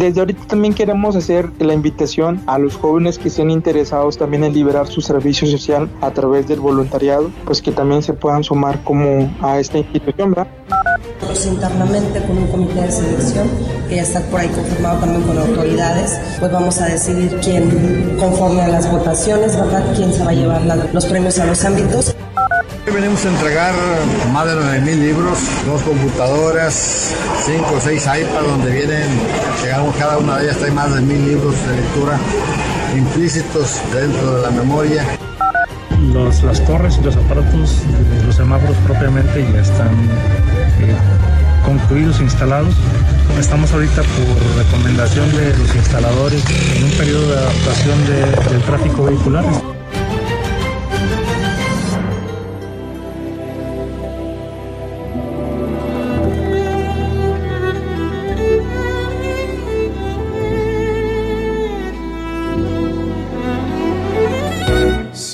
Desde ahorita también queremos hacer la invitación a los jóvenes que estén interesados también en liberar su servicio social a través del voluntariado, pues que también se puedan sumar como a esta institución, ¿verdad? Internamente con un comité de selección que ya está por ahí confirmado también con autoridades, pues vamos a decidir quién conforme a las votaciones, ¿verdad? Quién se va a llevar los premios a los ámbitos. Venimos a entregar más de 9.000 libros, dos computadoras, cinco o seis iPads donde vienen, llegamos cada una de ellas, hay más de mil libros de lectura implícitos dentro de la memoria. Los, las torres y los aparatos, los semáforos propiamente ya están eh, concluidos, instalados. Estamos ahorita por recomendación de los instaladores en un periodo de adaptación del tráfico vehicular.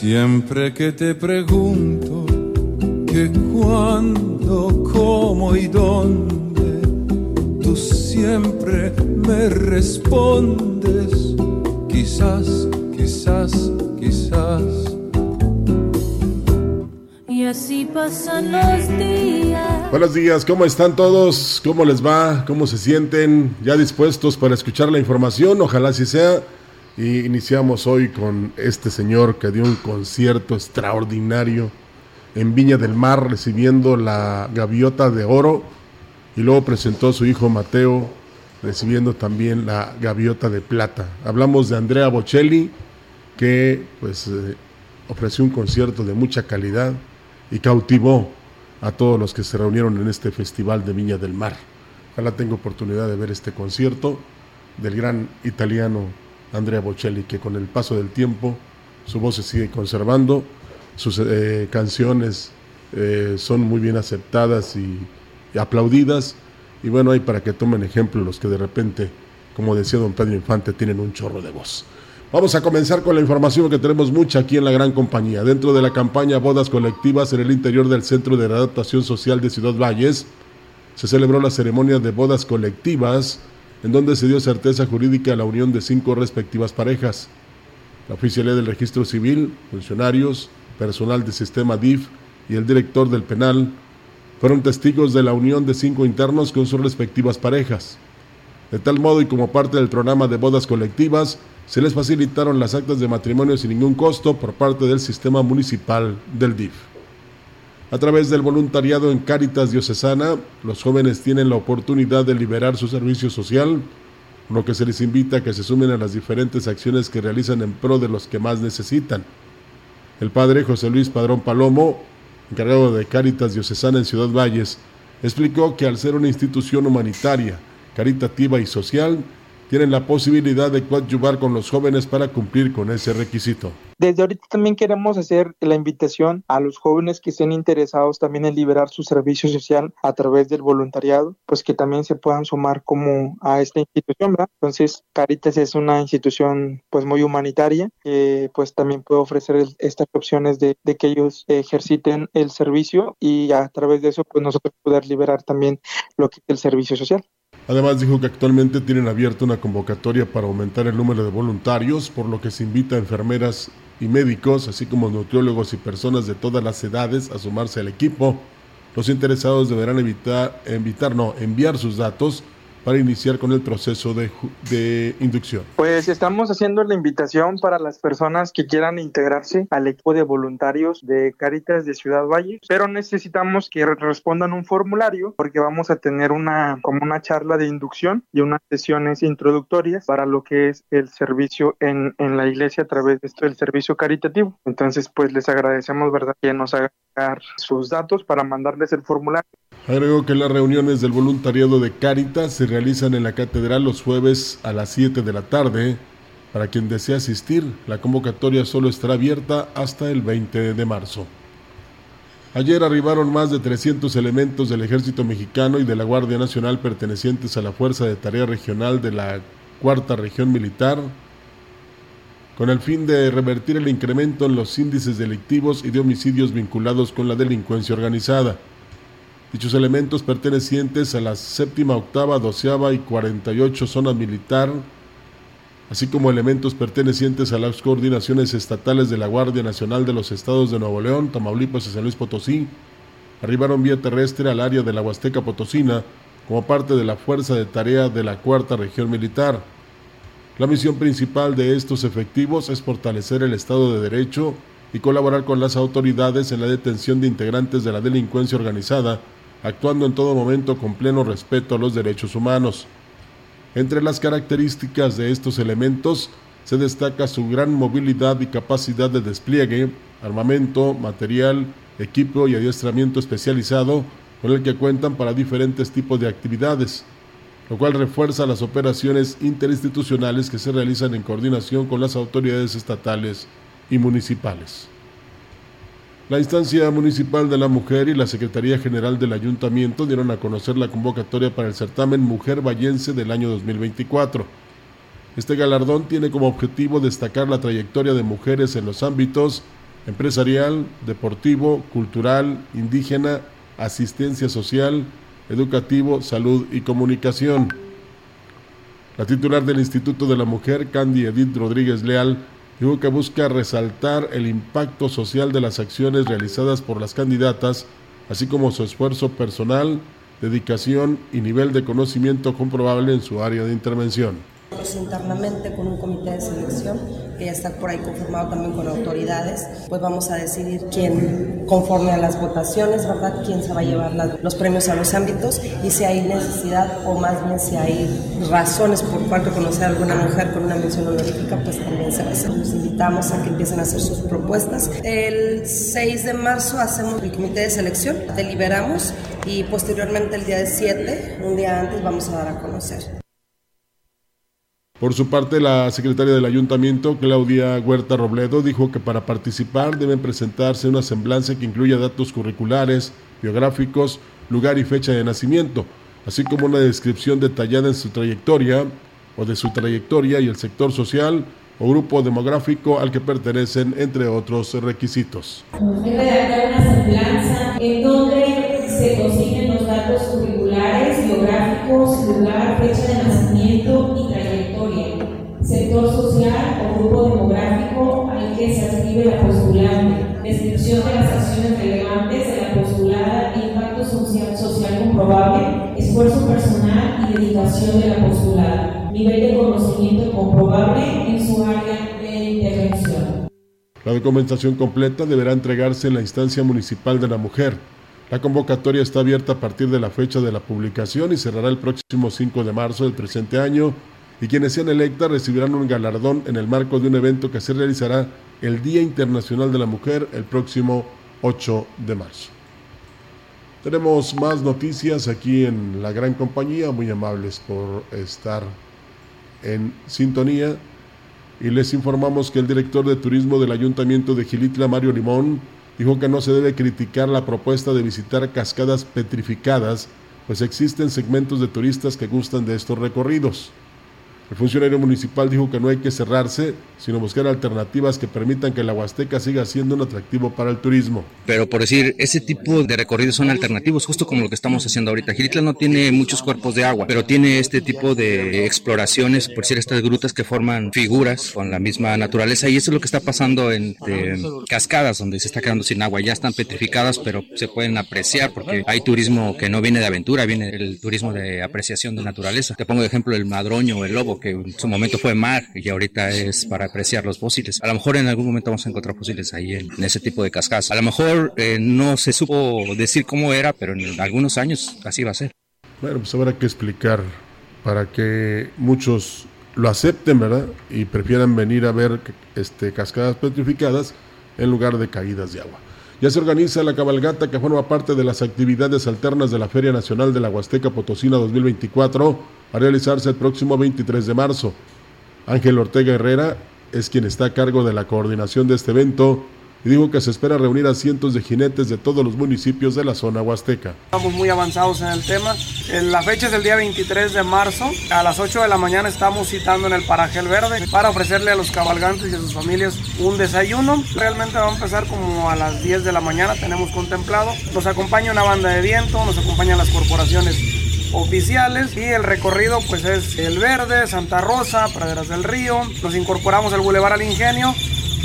Siempre que te pregunto que cuándo, cómo y dónde, tú siempre me respondes, quizás, quizás, quizás. Y así pasan los días. Buenos días, ¿cómo están todos? ¿Cómo les va? ¿Cómo se sienten? ¿Ya dispuestos para escuchar la información? Ojalá así sea. Y iniciamos hoy con este señor que dio un concierto extraordinario en Viña del Mar recibiendo la gaviota de oro y luego presentó a su hijo Mateo recibiendo también la gaviota de plata. Hablamos de Andrea Bocelli que pues eh, ofreció un concierto de mucha calidad y cautivó a todos los que se reunieron en este festival de Viña del Mar. Ojalá tenga oportunidad de ver este concierto del gran italiano Andrea Bocelli, que con el paso del tiempo su voz se sigue conservando, sus eh, canciones eh, son muy bien aceptadas y, aplaudidas. Y bueno, hay para que tomen ejemplo los que de repente, como decía don Pedro Infante, tienen un chorro de voz. Vamos a comenzar con la información que tenemos mucha aquí en la gran compañía. Dentro de la campaña Bodas Colectivas en el interior del Centro de Adaptación Social de Ciudad Valles, se celebró la ceremonia de bodas colectivas en donde se dio certeza jurídica a la unión de cinco respectivas parejas. La oficialía del registro civil, funcionarios, personal del sistema DIF y el director del penal fueron testigos de la unión de cinco internos con sus respectivas parejas. De tal modo y como parte del programa de bodas colectivas, se les facilitaron las actas de matrimonio sin ningún costo por parte del sistema municipal del DIF. A través del voluntariado en Cáritas Diocesana, los jóvenes tienen la oportunidad de liberar su servicio social, lo que se les invita a que se sumen a las diferentes acciones que realizan en pro de los que más necesitan. El padre José Luis Padrón Palomo, encargado de Cáritas Diocesana en Ciudad Valles, explicó que al ser una institución humanitaria, caritativa y social, tienen la posibilidad de coadyuvar con los jóvenes para cumplir con ese requisito. Desde ahorita también queremos hacer la invitación a los jóvenes que estén interesados también en liberar su servicio social a través del voluntariado, pues que también se puedan sumar como a esta institución, ¿verdad? Entonces, Caritas es una institución pues muy humanitaria que pues también puede ofrecer el, estas opciones de, que ellos ejerciten el servicio y a través de eso pues nosotros poder liberar también lo que es el servicio social. Además dijo que actualmente tienen abierta una convocatoria para aumentar el número de voluntarios, por lo que se invita a enfermeras y médicos, así como nutriólogos y personas de todas las edades a sumarse al equipo. Los interesados deberán evitar, no, enviar sus datos para iniciar con el proceso de, de, inducción? Pues estamos haciendo la invitación para las personas que quieran integrarse al equipo de voluntarios de Caritas de Ciudad Valle, pero necesitamos que respondan un formulario porque vamos a tener una como una charla de inducción y unas sesiones introductorias para lo que es el servicio en, en la iglesia a través de esto del servicio caritativo. Entonces, pues les agradecemos, ¿verdad?, que nos hagan sus datos para mandarles el formulario. Agrego que las reuniones del voluntariado de Caritas se realizan en la catedral los jueves a las 7 de la tarde. Para quien desee asistir, la convocatoria solo estará abierta hasta el 20 de marzo. Ayer arribaron más de 300 elementos del ejército mexicano y de la Guardia Nacional pertenecientes a la Fuerza de Tarea Regional de la Cuarta Región Militar con el fin de revertir el incremento en los índices delictivos y de homicidios vinculados con la delincuencia organizada. Dichos elementos pertenecientes a la séptima, octava, doceava y 48 zona militar, así como elementos pertenecientes a las coordinaciones estatales de la Guardia Nacional de los Estados de Nuevo León, Tamaulipas y San Luis Potosí, arribaron vía terrestre al área de la Huasteca Potosina como parte de la Fuerza de Tarea de la Cuarta Región Militar. La misión principal de estos efectivos es fortalecer el Estado de Derecho y colaborar con las autoridades en la detención de integrantes de la delincuencia organizada, actuando en todo momento con pleno respeto a los derechos humanos. Entre las características de estos elementos se destaca su gran movilidad y capacidad de despliegue, armamento, material, equipo y adiestramiento especializado con el que cuentan para diferentes tipos de actividades lo cual refuerza las operaciones interinstitucionales que se realizan en coordinación con las autoridades estatales y municipales. La instancia municipal de la mujer y la Secretaría General del Ayuntamiento dieron a conocer la convocatoria para el certamen Mujer Vallense del año 2024. Este galardón tiene como objetivo destacar la trayectoria de mujeres en los ámbitos empresarial, deportivo, cultural, indígena, asistencia social, educativo, salud y comunicación. La titular del Instituto de la Mujer, Candy Edith Rodríguez Leal, dijo que busca resaltar el impacto social de las acciones realizadas por las candidatas, así como su esfuerzo personal, dedicación y nivel de conocimiento comprobable en su área de intervención internamente con un comité de selección que ya está por ahí conformado también con autoridades, pues vamos a decidir quién, conforme a las votaciones, ¿verdad?, quién se va a llevar los premios a los ámbitos y si hay necesidad o más bien si hay razones por cual reconocer a alguna mujer con una mención honorífica, pues también se va invitamos a que empiecen a hacer sus propuestas. El 6 de marzo hacemos el comité de selección, deliberamos y posteriormente el día de 7, un día antes, vamos a dar a conocer. Por su parte, la secretaria del ayuntamiento, Claudia Huerta Robledo, dijo que para participar deben presentarse una semblanza que incluya datos curriculares, biográficos, lugar y fecha de nacimiento, así como una descripción detallada en su trayectoria o de su trayectoria y el sector social o grupo demográfico al que pertenecen, entre otros requisitos. redactar una semblanza en donde se consiguen los datos curriculares, biográficos, lugar, fecha de nacimiento que se ascribe la postulante, descripción de las acciones relevantes de la postulada e impacto social, social comprobable, esfuerzo personal y dedicación de la postulada, nivel de conocimiento comprobable en su área de intervención. La documentación completa deberá entregarse en la instancia municipal de la mujer. La convocatoria está abierta a partir de la fecha de la publicación y cerrará el próximo 5 de marzo del presente año y quienes sean electas recibirán un galardón en el marco de un evento que se realizará el Día Internacional de la Mujer el próximo 8 de marzo. Tenemos más noticias aquí en la gran compañía, muy amables por estar en sintonía y les informamos que el director de turismo del Ayuntamiento de Gilitla, Mario Limón, dijo que no se debe criticar la propuesta de visitar cascadas petrificadas, pues existen segmentos de turistas que gustan de estos recorridos. El funcionario municipal dijo que no hay que cerrarse, sino buscar alternativas que permitan que la Huasteca siga siendo un atractivo para el turismo. Pero por decir, ese tipo de recorridos son alternativos, justo como lo que estamos haciendo ahorita. Giritla no tiene muchos cuerpos de agua, pero tiene este tipo de exploraciones, por decir, estas grutas que forman figuras con la misma naturaleza. Y eso es lo que está pasando en cascadas, donde se está quedando sin agua. Ya están petrificadas, pero se pueden apreciar porque hay turismo que no viene de aventura, viene el turismo de apreciación de naturaleza. Te pongo de ejemplo el madroño o el lobo que en su momento fue mar y ahorita es para apreciar los fósiles. A lo mejor en algún momento vamos a encontrar fósiles ahí en, ese tipo de cascadas. A lo mejor eh, no se supo decir cómo era, pero en algunos años así va a ser. Bueno, pues habrá que explicar para que muchos lo acepten, ¿verdad? Y prefieran venir a ver este, cascadas petrificadas en lugar de caídas de agua. Ya se organiza la cabalgata que forma parte de las actividades alternas de la Feria Nacional de la Huasteca Potosina 2024 a realizarse el próximo 23 de marzo. Ángel Ortega Herrera es quien está a cargo de la coordinación de este evento y dijo que se espera reunir a cientos de jinetes de todos los municipios de la zona huasteca. Estamos muy avanzados en el tema. La fecha es el día 23 de marzo. A las 8 de la mañana estamos citando en el Paraje El Verde para ofrecerle a los cabalgantes y a sus familias un desayuno. Realmente va a empezar como a las 10 de la mañana, tenemos contemplado. Nos acompaña una banda de viento, nos acompañan las corporaciones oficiales y el recorrido pues es El Verde, Santa Rosa, Praderas del Río. Nos incorporamos al Boulevard al Ingenio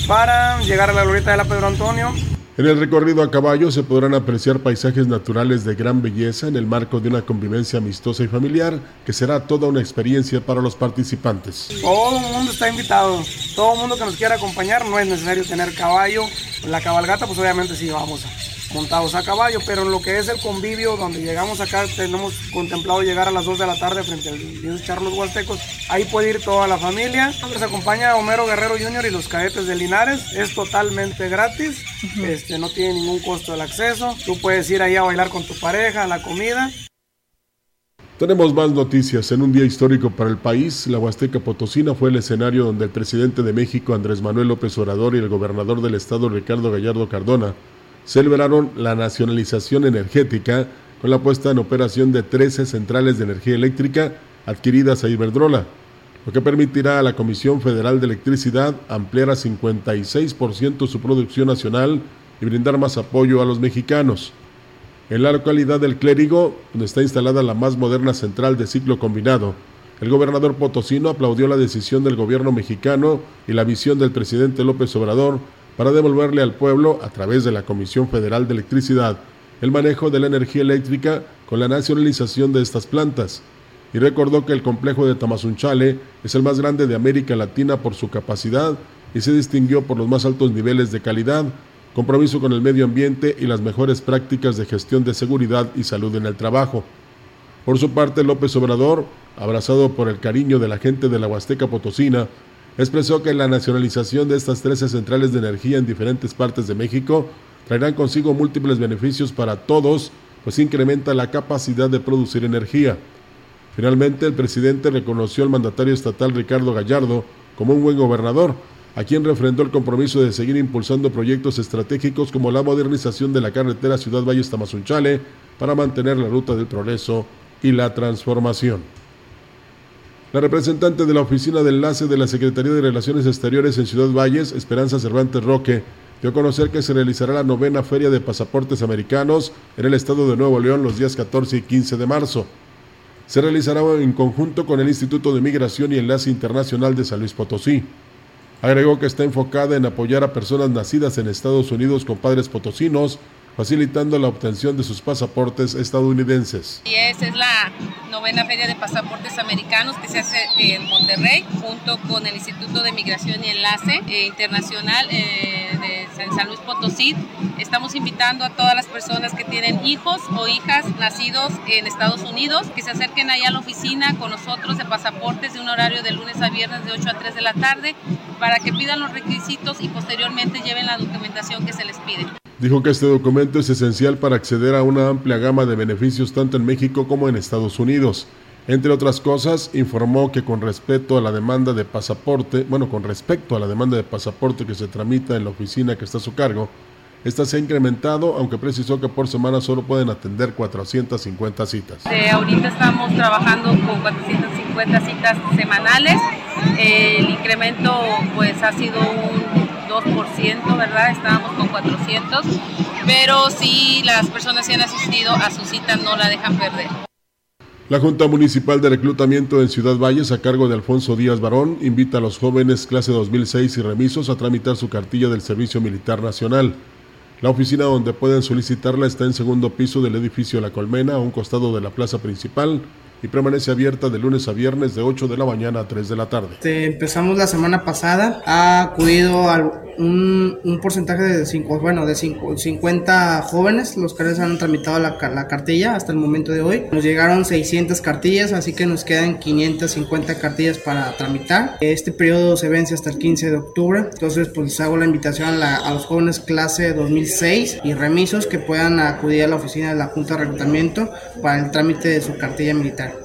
para llegar a la glorieta de la Pedro Antonio. En el recorrido a caballo se podrán apreciar paisajes naturales de gran belleza en el marco de una convivencia amistosa y familiar que será toda una experiencia para los participantes. Todo el mundo está invitado, todo el mundo que nos quiera acompañar, no es necesario tener caballo. La cabalgata pues obviamente sí vamos a montados a caballo, pero en lo que es el convivio, donde llegamos acá, tenemos contemplado llegar a las 2 de la tarde frente al Dios Charlos Huastecos. Ahí puede ir toda la familia. Nos acompaña Homero Guerrero Jr. y los cadetes de Linares. Es totalmente gratis, este, no tiene ningún costo el acceso. Tú puedes ir ahí a bailar con tu pareja, la comida. Tenemos más noticias. En un día histórico para el país, la Huasteca Potosina fue el escenario donde el presidente de México, Andrés Manuel López Obrador, y el gobernador del estado, Ricardo Gallardo Cardona, celebraron la nacionalización energética con la puesta en operación de 13 centrales de energía eléctrica adquiridas a Iberdrola, lo que permitirá a la Comisión Federal de Electricidad ampliar a 56% su producción nacional y brindar más apoyo a los mexicanos. En la localidad del Clérigo, donde está instalada la más moderna central de ciclo combinado, el gobernador potosino aplaudió la decisión del gobierno mexicano y la visión del presidente López Obrador para devolverle al pueblo, a través de la Comisión Federal de Electricidad, el manejo de la energía eléctrica con la nacionalización de estas plantas, y recordó que el complejo de Tamazunchale es el más grande de América Latina por su capacidad y se distinguió por los más altos niveles de calidad, compromiso con el medio ambiente y las mejores prácticas de gestión de seguridad y salud en el trabajo. Por su parte, López Obrador, abrazado por el cariño de la gente de la Huasteca Potosina, expresó que la nacionalización de estas 13 centrales de energía en diferentes partes de México traerán consigo múltiples beneficios para todos, pues incrementa la capacidad de producir energía. Finalmente, el presidente reconoció al mandatario estatal Ricardo Gallardo como un buen gobernador, a quien refrendó el compromiso de seguir impulsando proyectos estratégicos como la modernización de la carretera Ciudad Valles Tamazunchale para mantener la ruta del progreso y la transformación. La representante de la Oficina de Enlace de la Secretaría de Relaciones Exteriores en Ciudad Valles, Esperanza Cervantes Roque, dio a conocer que se realizará la novena Feria de Pasaportes Americanos en el estado de Nuevo León los días 14 y 15 de marzo. Se realizará en conjunto con el Instituto de Migración y Enlace Internacional de San Luis Potosí. Agregó que está enfocada en apoyar a personas nacidas en Estados Unidos con padres potosinos facilitando la obtención de sus pasaportes estadounidenses. Y esa es la novena feria de pasaportes americanos que se hace en Monterrey junto con el Instituto de Migración y Enlace eh, Internacional eh, de San Luis Potosí. Estamos invitando a todas las personas que tienen hijos o hijas nacidos en Estados Unidos que se acerquen ahí a la oficina con nosotros de pasaportes de un horario de lunes a viernes de 8 a 3 de la tarde para que pidan los requisitos y posteriormente lleven la documentación que se les pide. Dijo que este documento es esencial para acceder a una amplia gama de beneficios tanto en México como en Estados Unidos. Entre otras cosas, informó que con respecto a la demanda de pasaporte, bueno, con respecto a la demanda de pasaporte que se tramita en la oficina que está a su cargo, esta se ha incrementado, aunque precisó que por semana solo pueden atender 450 citas. ahorita estamos trabajando con 450 50 citas semanales. El incremento pues ha sido un 2%, ¿verdad? Estábamos con 400, pero si las personas que han asistido a su cita no la dejan perder. La Junta Municipal de Reclutamiento en Ciudad Valles, a cargo de Alfonso Díaz Barón, invita a los jóvenes clase 2006 y remisos a tramitar su cartilla del Servicio Militar Nacional. La oficina donde pueden solicitarla está en segundo piso del edificio La Colmena, a un costado de la plaza principal, y permanece abierta de lunes a viernes de 8 de la mañana a 3 de la tarde. Este, empezamos la semana pasada, ha acudido a un, porcentaje de, cinco, bueno, de cinco, 50 jóvenes, los que han tramitado la, la, cartilla hasta el momento de hoy. Nos llegaron 600 cartillas, así que nos quedan 550 cartillas para tramitar. Este periodo se vence hasta el 15 de octubre, entonces pues hago la invitación a, la, a los jóvenes clase 2006 y remisos que puedan acudir a la oficina de la Junta de Reclutamiento para el trámite de su cartilla militar.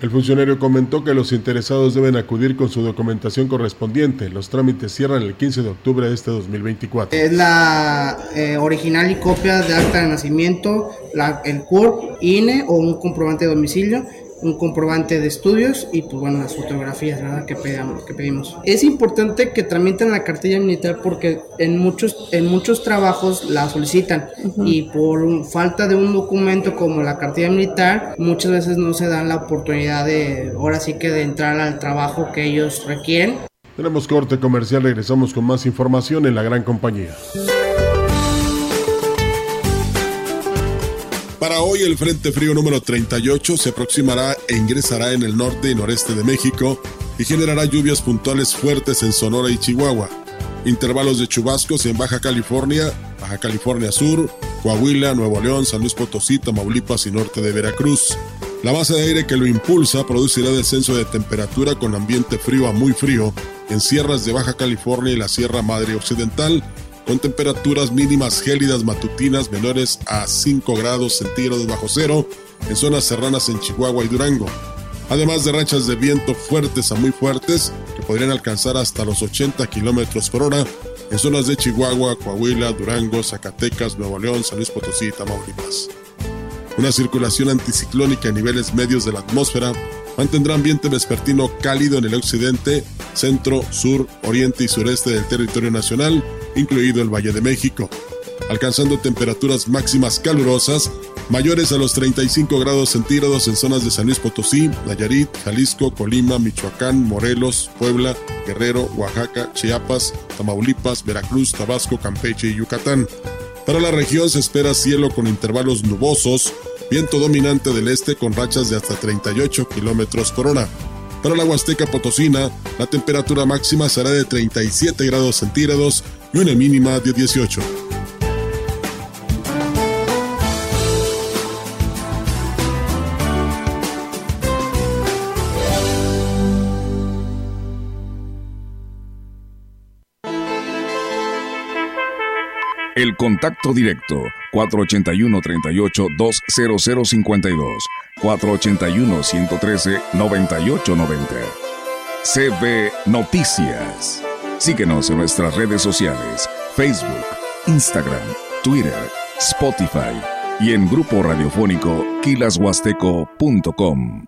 El funcionario comentó que los interesados deben acudir con su documentación correspondiente. Los trámites cierran el 15 de octubre de este 2024. Es la eh, original y copia de acta de nacimiento, la, el CURP, INE o un comprobante de domicilio un comprobante de estudios y pues bueno las fotografías ¿verdad? Que, pedimos, que pedimos. Es importante que tramiten la cartilla militar porque en muchos en muchos trabajos la solicitan y por falta de un documento como la cartilla militar muchas veces no se dan la oportunidad de ahora sí que de entrar al trabajo que ellos requieren. Tenemos corte comercial regresamos con más información en la gran compañía Para hoy el Frente Frío número 38 se aproximará e ingresará en el norte y noreste de México y generará lluvias puntuales fuertes en Sonora y Chihuahua. Intervalos de chubascos en Baja California, Baja California Sur, Coahuila, Nuevo León, San Luis Potosí, Tamaulipas y norte de Veracruz. La base de aire que lo impulsa producirá descenso de temperatura con ambiente frío a muy frío en sierras de Baja California y la Sierra Madre Occidental, con temperaturas mínimas gélidas matutinas menores a 5 grados centígrados bajo cero en zonas serranas en Chihuahua y Durango, además de rachas de viento fuertes a muy fuertes que podrían alcanzar hasta los 80 kilómetros por hora en zonas de Chihuahua, Coahuila, Durango, Zacatecas, Nuevo León, San Luis Potosí y Tamaulipas. Una circulación anticiclónica a niveles medios de la atmósfera mantendrá ambiente vespertino cálido en el occidente, centro, sur, oriente y sureste del territorio nacional incluido el Valle de México, alcanzando temperaturas máximas calurosas mayores a los 35 grados centígrados en zonas de San Luis Potosí, Nayarit, Jalisco, Colima, Michoacán, Morelos, Puebla, Guerrero, Oaxaca, Chiapas, Tamaulipas, Veracruz, Tabasco, Campeche y Yucatán. Para la región se espera cielo con intervalos nubosos, viento dominante del este con rachas de hasta 38 kilómetros por hora. Para la Huasteca Potosina, la temperatura máxima será de 37 grados centígrados y una mínima de 18. El contacto directo 481-38-20052 481-113-9890 CB Noticias Síguenos en nuestras redes sociales, Facebook, Instagram, Twitter, Spotify y en grupo radiofónico kilashuasteco.com.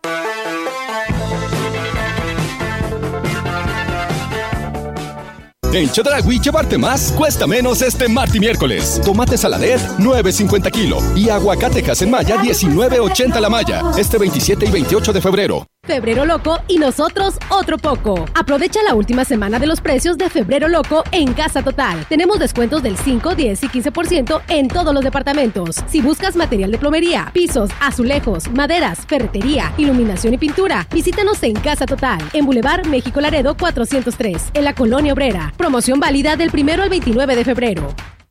En Chedragui llevarte más cuesta menos este martes y miércoles. Tomate saladet 9.50 kilo y aguacatejas en malla 19.80 la malla. Este 27 y 28 de febrero. Febrero Loco y nosotros otro poco. Aprovecha la última semana de los precios de Febrero Loco en Casa Total. Tenemos descuentos del 5, 10 y 15% en todos los departamentos. Si buscas material de plomería, pisos, azulejos, maderas, ferretería, iluminación y pintura, visítanos en Casa Total, en Boulevard México Laredo 403, en la Colonia Obrera. Promoción válida del 1 al 29 de febrero.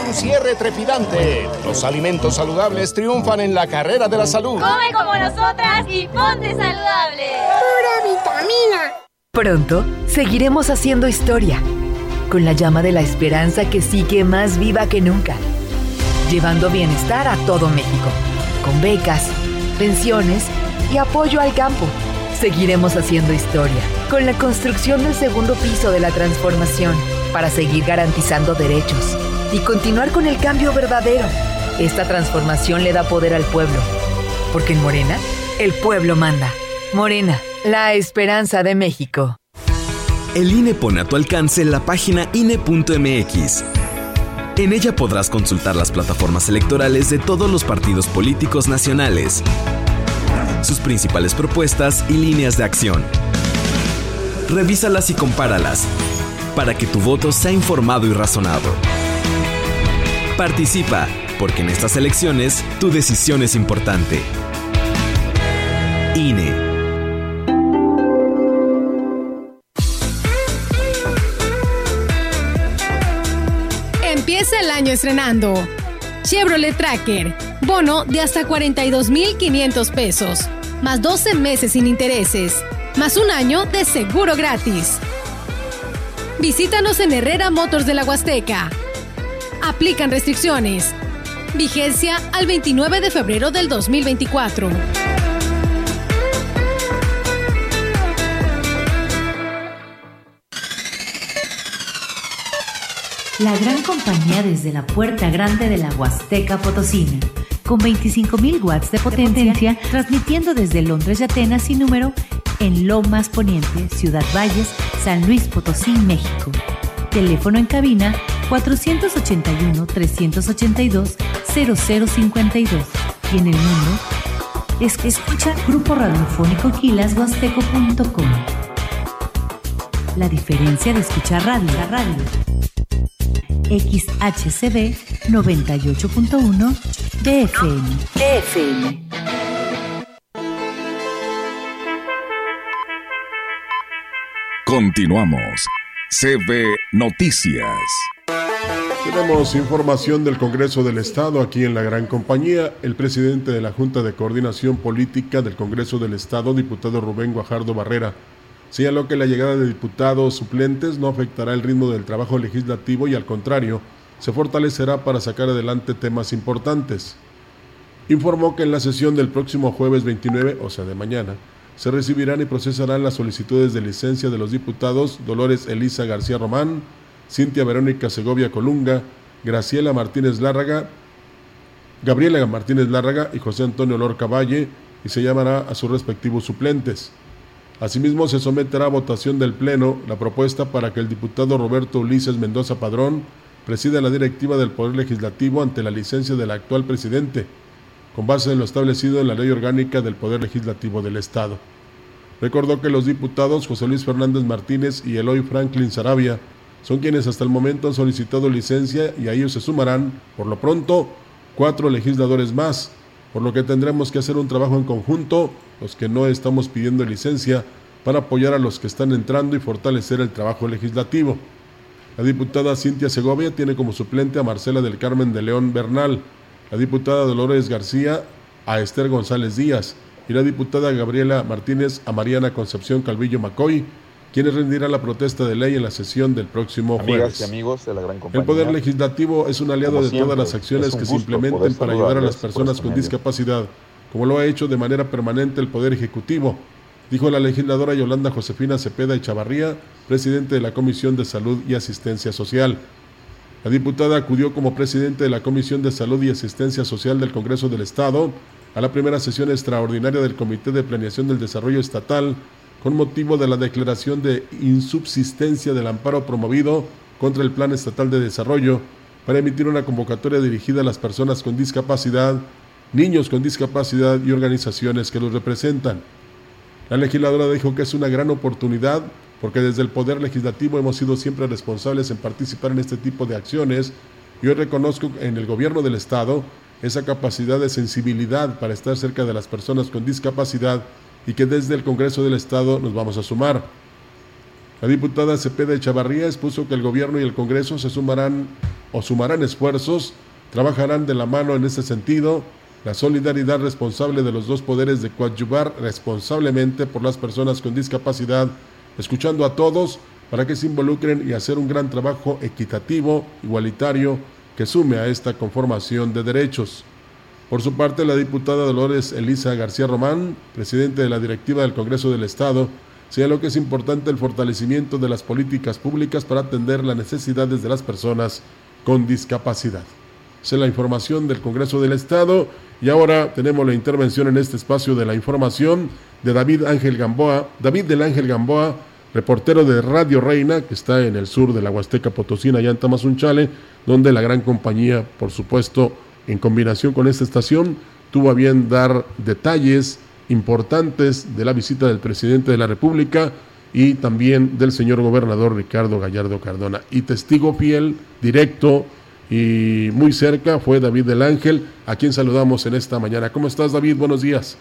Es un cierre trepidante. Los alimentos saludables triunfan en la carrera de la salud. Come como nosotras y ponte saludable. Pura vitamina. Pronto seguiremos haciendo historia, con la llama de la esperanza que sigue más viva que nunca, llevando bienestar a todo México, con becas, pensiones y apoyo al campo. Seguiremos haciendo historia, con la construcción del segundo piso de la transformación, para seguir garantizando derechos y continuar con el cambio verdadero. Esta transformación le da poder al pueblo, porque en Morena, el pueblo manda. Morena, la esperanza de México. El INE pone a tu alcance la página INE.mx. En ella podrás consultar las plataformas electorales de todos los partidos políticos nacionales, sus principales propuestas y líneas de acción. Revísalas y compáralas para que tu voto sea informado y razonado. Participa, porque en estas elecciones tu decisión es importante. INE. Empieza el año estrenando. Chevrolet Tracker. Bono de hasta 42,500 pesos. Más 12 meses sin intereses. Más un año de seguro gratis. Visítanos en Herrera Motors de la Huasteca. Aplican restricciones. Vigencia al 29 de febrero del 2024. La gran compañía desde la puerta grande de la Huasteca Potosina, con 25.000 watts de potencia, transmitiendo desde Londres y Atenas sin número en Lomas Poniente, Ciudad Valles, San Luis Potosí, México. Teléfono en cabina 481-382-0052 y en el mundo es que escucha Grupo Radiofónico Quilashuasteco.com. La diferencia de escuchar radio, la radio. XHCB 98.1 DFM. DFM. Continuamos. CB Noticias. Tenemos información del Congreso del Estado aquí en la Gran Compañía. El presidente de la Junta de Coordinación Política del Congreso del Estado, diputado Rubén Guajardo Barrera, señaló que la llegada de diputados suplentes no afectará el ritmo del trabajo legislativo y al contrario, se fortalecerá para sacar adelante temas importantes. Informó que en la sesión del próximo jueves 29, o sea de mañana, se recibirán y procesarán las solicitudes de licencia de los diputados Dolores Elisa García Román, Cintia Verónica Segovia Colunga, Graciela Martínez Lárraga, Gabriela Martínez Lárraga y José Antonio Lorca Valle y se llamará a sus respectivos suplentes. Asimismo, se someterá a votación del Pleno la propuesta para que el diputado Roberto Ulises Mendoza Padrón presida la directiva del Poder Legislativo ante la licencia del actual presidente, con base en lo establecido en la Ley Orgánica del Poder Legislativo del Estado. Recordó que los diputados José Luis Fernández Martínez y Eloy Franklin Sarabia son quienes hasta el momento han solicitado licencia y a ellos se sumarán, por lo pronto, cuatro legisladores más, por lo que tendremos que hacer un trabajo en conjunto, los que no estamos pidiendo licencia, para apoyar a los que están entrando y fortalecer el trabajo legislativo. La diputada Cintia Segovia tiene como suplente a Marcela del Carmen de León Bernal, la diputada Dolores García a Esther González Díaz y la diputada Gabriela Martínez a Mariana Concepción Calvillo Macoy, quienes rendirán la protesta de ley en la sesión del próximo jueves. Y amigos de la gran compañía, el Poder Legislativo es un aliado de todas las acciones que se implementen para ayudar a las personas con discapacidad, como lo ha hecho de manera permanente el Poder Ejecutivo. dijo la legisladora Yolanda Josefina Cepeda Echavarría, presidente de la Comisión de Salud y Asistencia Social. La diputada acudió como presidente de la Comisión de Salud y Asistencia Social del Congreso del Estado a la primera sesión extraordinaria del Comité de Planeación del Desarrollo Estatal con motivo de la declaración de insubsistencia del amparo promovido contra el Plan Estatal de Desarrollo para emitir una convocatoria dirigida a las personas con discapacidad, niños con discapacidad y organizaciones que los representan. La legisladora dijo que es una gran oportunidad porque desde el Poder Legislativo hemos sido siempre responsables en participar en este tipo de acciones y hoy reconozco en el gobierno del Estado esa capacidad de sensibilidad para estar cerca de las personas con discapacidad y que desde el Congreso del Estado nos vamos a sumar. La diputada Cepeda Chavarría expuso que el gobierno y el Congreso se sumarán o sumarán esfuerzos, trabajarán de la mano en este sentido, la solidaridad responsable de los dos poderes de coadyuvar responsablemente por las personas con discapacidad, escuchando a todos para que se involucren y hacer un gran trabajo equitativo, igualitario, que sume a esta conformación de derechos. Por su parte, la diputada Dolores Elisa García Román, presidente de la directiva del Congreso del Estado, señaló que es importante el fortalecimiento de las políticas públicas para atender las necesidades de las personas con discapacidad. Esa es la información del Congreso del Estado y ahora tenemos la intervención en este espacio de la información de David Ángel Gamboa. David del Ángel Gamboa, reportero de Radio Reina, que está en el sur de la Huasteca Potosina, allá en Tamazunchale, donde la gran compañía, por supuesto, en combinación con esta estación, tuvo a bien dar detalles importantes de la visita del presidente de la República y también del señor gobernador Ricardo Gallardo Cardona. Y testigo fiel, directo y muy cerca fue David del Ángel, a quien saludamos en esta mañana. ¿Cómo estás, David? Buenos días.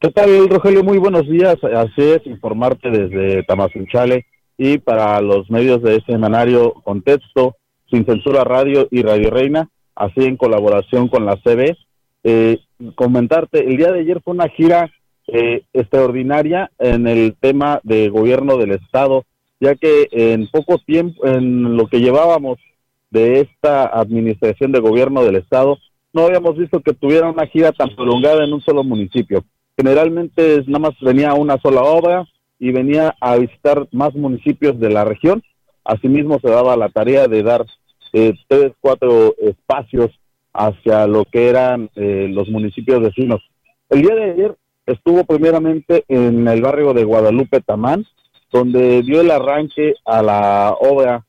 ¿Qué tal, Rogelio? Muy buenos días. Así es, informarte desde Tamazunchale y para los medios de este semanario Contexto, Sin Censura Radio y Radio Reina, así en colaboración con la CB. Eh, comentarte, el día de ayer fue una gira eh, extraordinaria en el tema de gobierno del Estado, ya que en poco tiempo, en lo que llevábamos de esta administración de gobierno del Estado, no habíamos visto que tuviera una gira tan prolongada en un solo municipio. Generalmente nada más venía una sola obra y venía a visitar más municipios de la región. Asimismo se daba la tarea de dar eh, tres, cuatro espacios hacia lo que eran eh, los municipios vecinos. El día de ayer estuvo primeramente en el barrio de Guadalupe Tamán, donde dio el arranque a la obra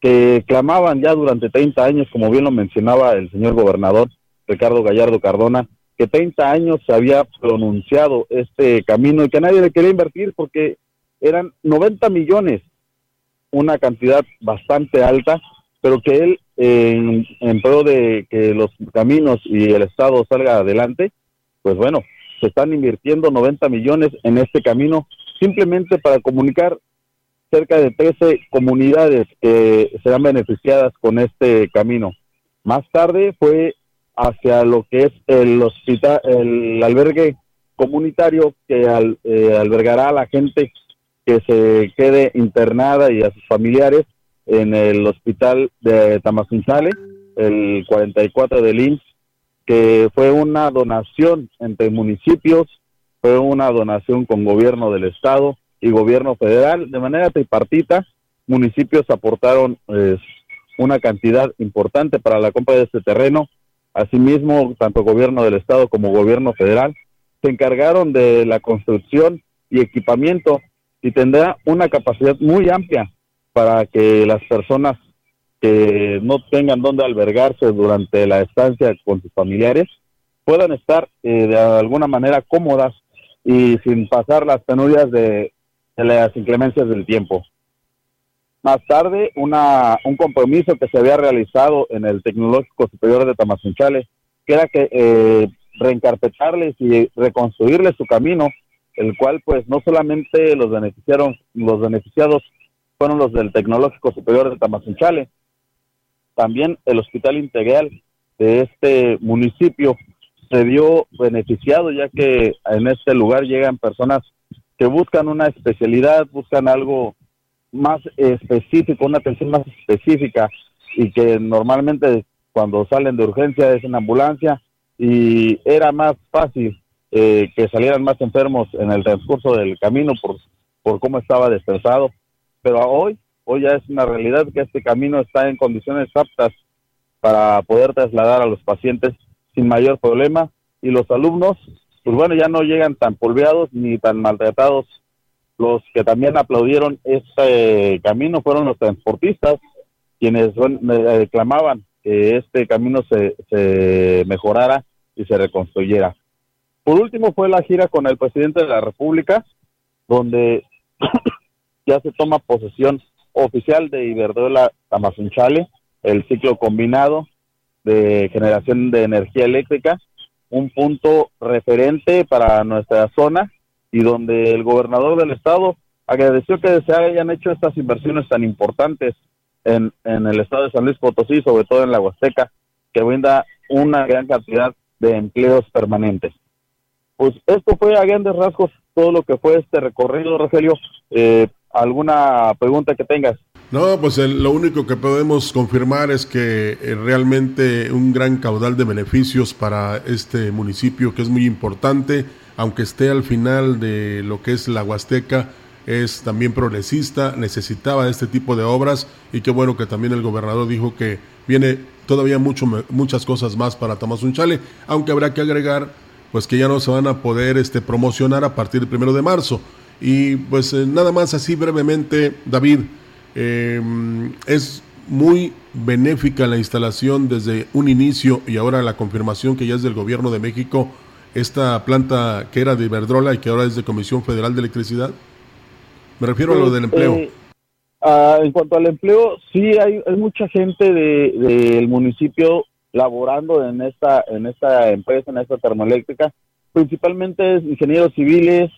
que clamaban ya durante 30 años, como bien lo mencionaba el señor gobernador Ricardo Gallardo Cardona, que 30 años se había pronunciado este camino y que nadie le quería invertir porque eran 90 millones, una cantidad bastante alta, pero que él en, pro de que los caminos y el Estado salga adelante, pues bueno, se están invirtiendo 90 millones en este camino simplemente para comunicar cerca de 13 comunidades que serán beneficiadas con este camino. Más tarde fue hacia lo que es el hospital, el albergue comunitario que eh, albergará a la gente que se quede internada y a sus familiares en el hospital de Tamazunchale, el 44 de Lins, que fue una donación entre municipios, fue una donación con gobierno del estado y gobierno federal de manera tripartita. Municipios aportaron pues, una cantidad importante para la compra de este terreno. Asimismo, tanto gobierno del estado como gobierno federal se encargaron de la construcción y equipamiento y tendrá una capacidad muy amplia para que las personas que no tengan dónde albergarse durante la estancia con sus familiares puedan estar eh, de alguna manera cómodas y sin pasar las penurias de, las inclemencias del tiempo. Más tarde, una, un compromiso que se había realizado en el Tecnológico Superior de Tamazunchale, que era que eh, reencarpetarles y reconstruirles su camino, el cual pues no solamente los beneficiaron, los beneficiados fueron los del Tecnológico Superior de Tamazunchale. También el Hospital Integral de este municipio se vio beneficiado ya que en este lugar llegan personas que buscan una especialidad, buscan algo más específico, una atención más específica y que normalmente cuando salen de urgencia es en ambulancia y era más fácil eh, que salieran más enfermos en el transcurso del camino por, por cómo estaba destrozado. Pero hoy, hoy ya es una realidad que este camino está en condiciones aptas para poder trasladar a los pacientes sin mayor problema y los alumnos, pues bueno, ya no llegan tan polveados ni tan maltratados. Los que también aplaudieron este camino fueron los transportistas, quienes reclamaban que este camino se, se mejorara y se reconstruyera. Por último fue la gira con el presidente de la República, donde ya se toma posesión oficial de Iberdrola Tamazunchale, el ciclo combinado de generación de energía eléctrica, un punto referente para nuestra zona y donde el gobernador del estado agradeció que se hayan hecho estas inversiones tan importantes en, en el estado de San Luis Potosí, sobre todo en la Huasteca, que brinda una gran cantidad de empleos permanentes. Pues esto fue a grandes rasgos todo lo que fue este recorrido, Rogelio. Eh, ¿Alguna pregunta que tengas? No, pues lo único que podemos confirmar es que eh, realmente un gran caudal de beneficios para este municipio que es muy importante, aunque esté al final de lo que es la Huasteca, es también progresista, necesitaba este tipo de obras y qué bueno que también el gobernador dijo que viene todavía mucho, muchas cosas más para Tamazunchale, aunque habrá que agregar pues que ya no se van a poder este, promocionar a partir del primero de marzo. Y pues eh, nada más así brevemente, David, Em, es muy benéfica la instalación desde un inicio y ahora la confirmación que ya es del gobierno de México, esta planta que era de Iberdrola y que ahora es de Comisión Federal de Electricidad. Me refiero a lo del empleo. Eh, ah, en cuanto al empleo, sí hay, mucha gente del de, municipio laborando en esta, en esta empresa, en esta termoeléctrica, principalmente ingenieros civiles,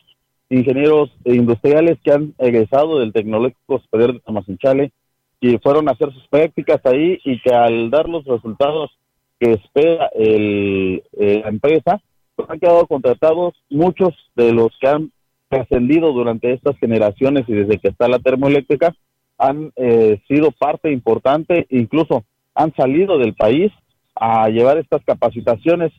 ingenieros industriales que han egresado del Tecnológico Superior de Tamazunchale y fueron a hacer sus prácticas ahí y que al dar los resultados que espera el, eh, la empresa, pues han quedado contratados muchos de los que han trascendido durante estas generaciones y desde que está la termoeléctrica han eh, sido parte importante, incluso han salido del país a llevar estas capacitaciones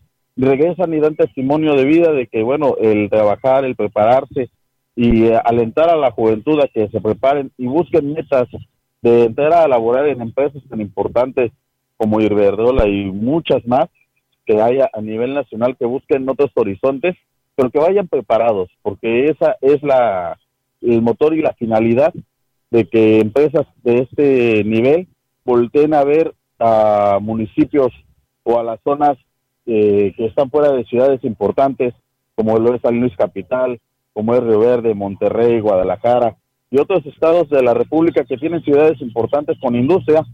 regresan y dan testimonio de vida de que, bueno, el trabajar, el prepararse y eh, alentar a la juventud a que se preparen y busquen metas de entrar a laborar en empresas tan importantes como Irverdola y muchas más que haya a nivel nacional que busquen otros horizontes, pero que vayan preparados, porque esa es la el motor y la finalidad de que empresas de este nivel volteen a ver a municipios o a las zonas eh, que están fuera de ciudades importantes, como lo es San Luis Capital, como es Río Verde, Monterrey, Guadalajara y otros estados de la República que tienen ciudades importantes con industria,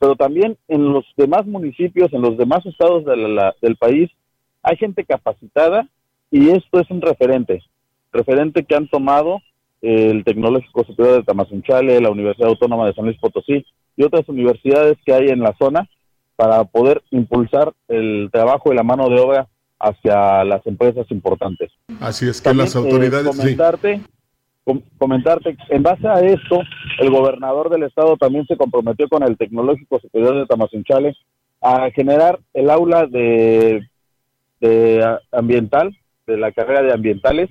pero también en los demás municipios, en los demás estados del país, hay gente capacitada y esto es un referente, referente que han tomado el Tecnológico Superior de Tamazunchale, la Universidad Autónoma de San Luis Potosí y otras universidades que hay en la zona para poder impulsar el trabajo y la mano de obra hacia las empresas importantes. Así es que las autoridades... Eh, comentarte, comentarte, en base a esto, el gobernador del estado también se comprometió con el Tecnológico Superior de Tamazunchale a generar el aula de, de ambiental, de la carrera de ambientales,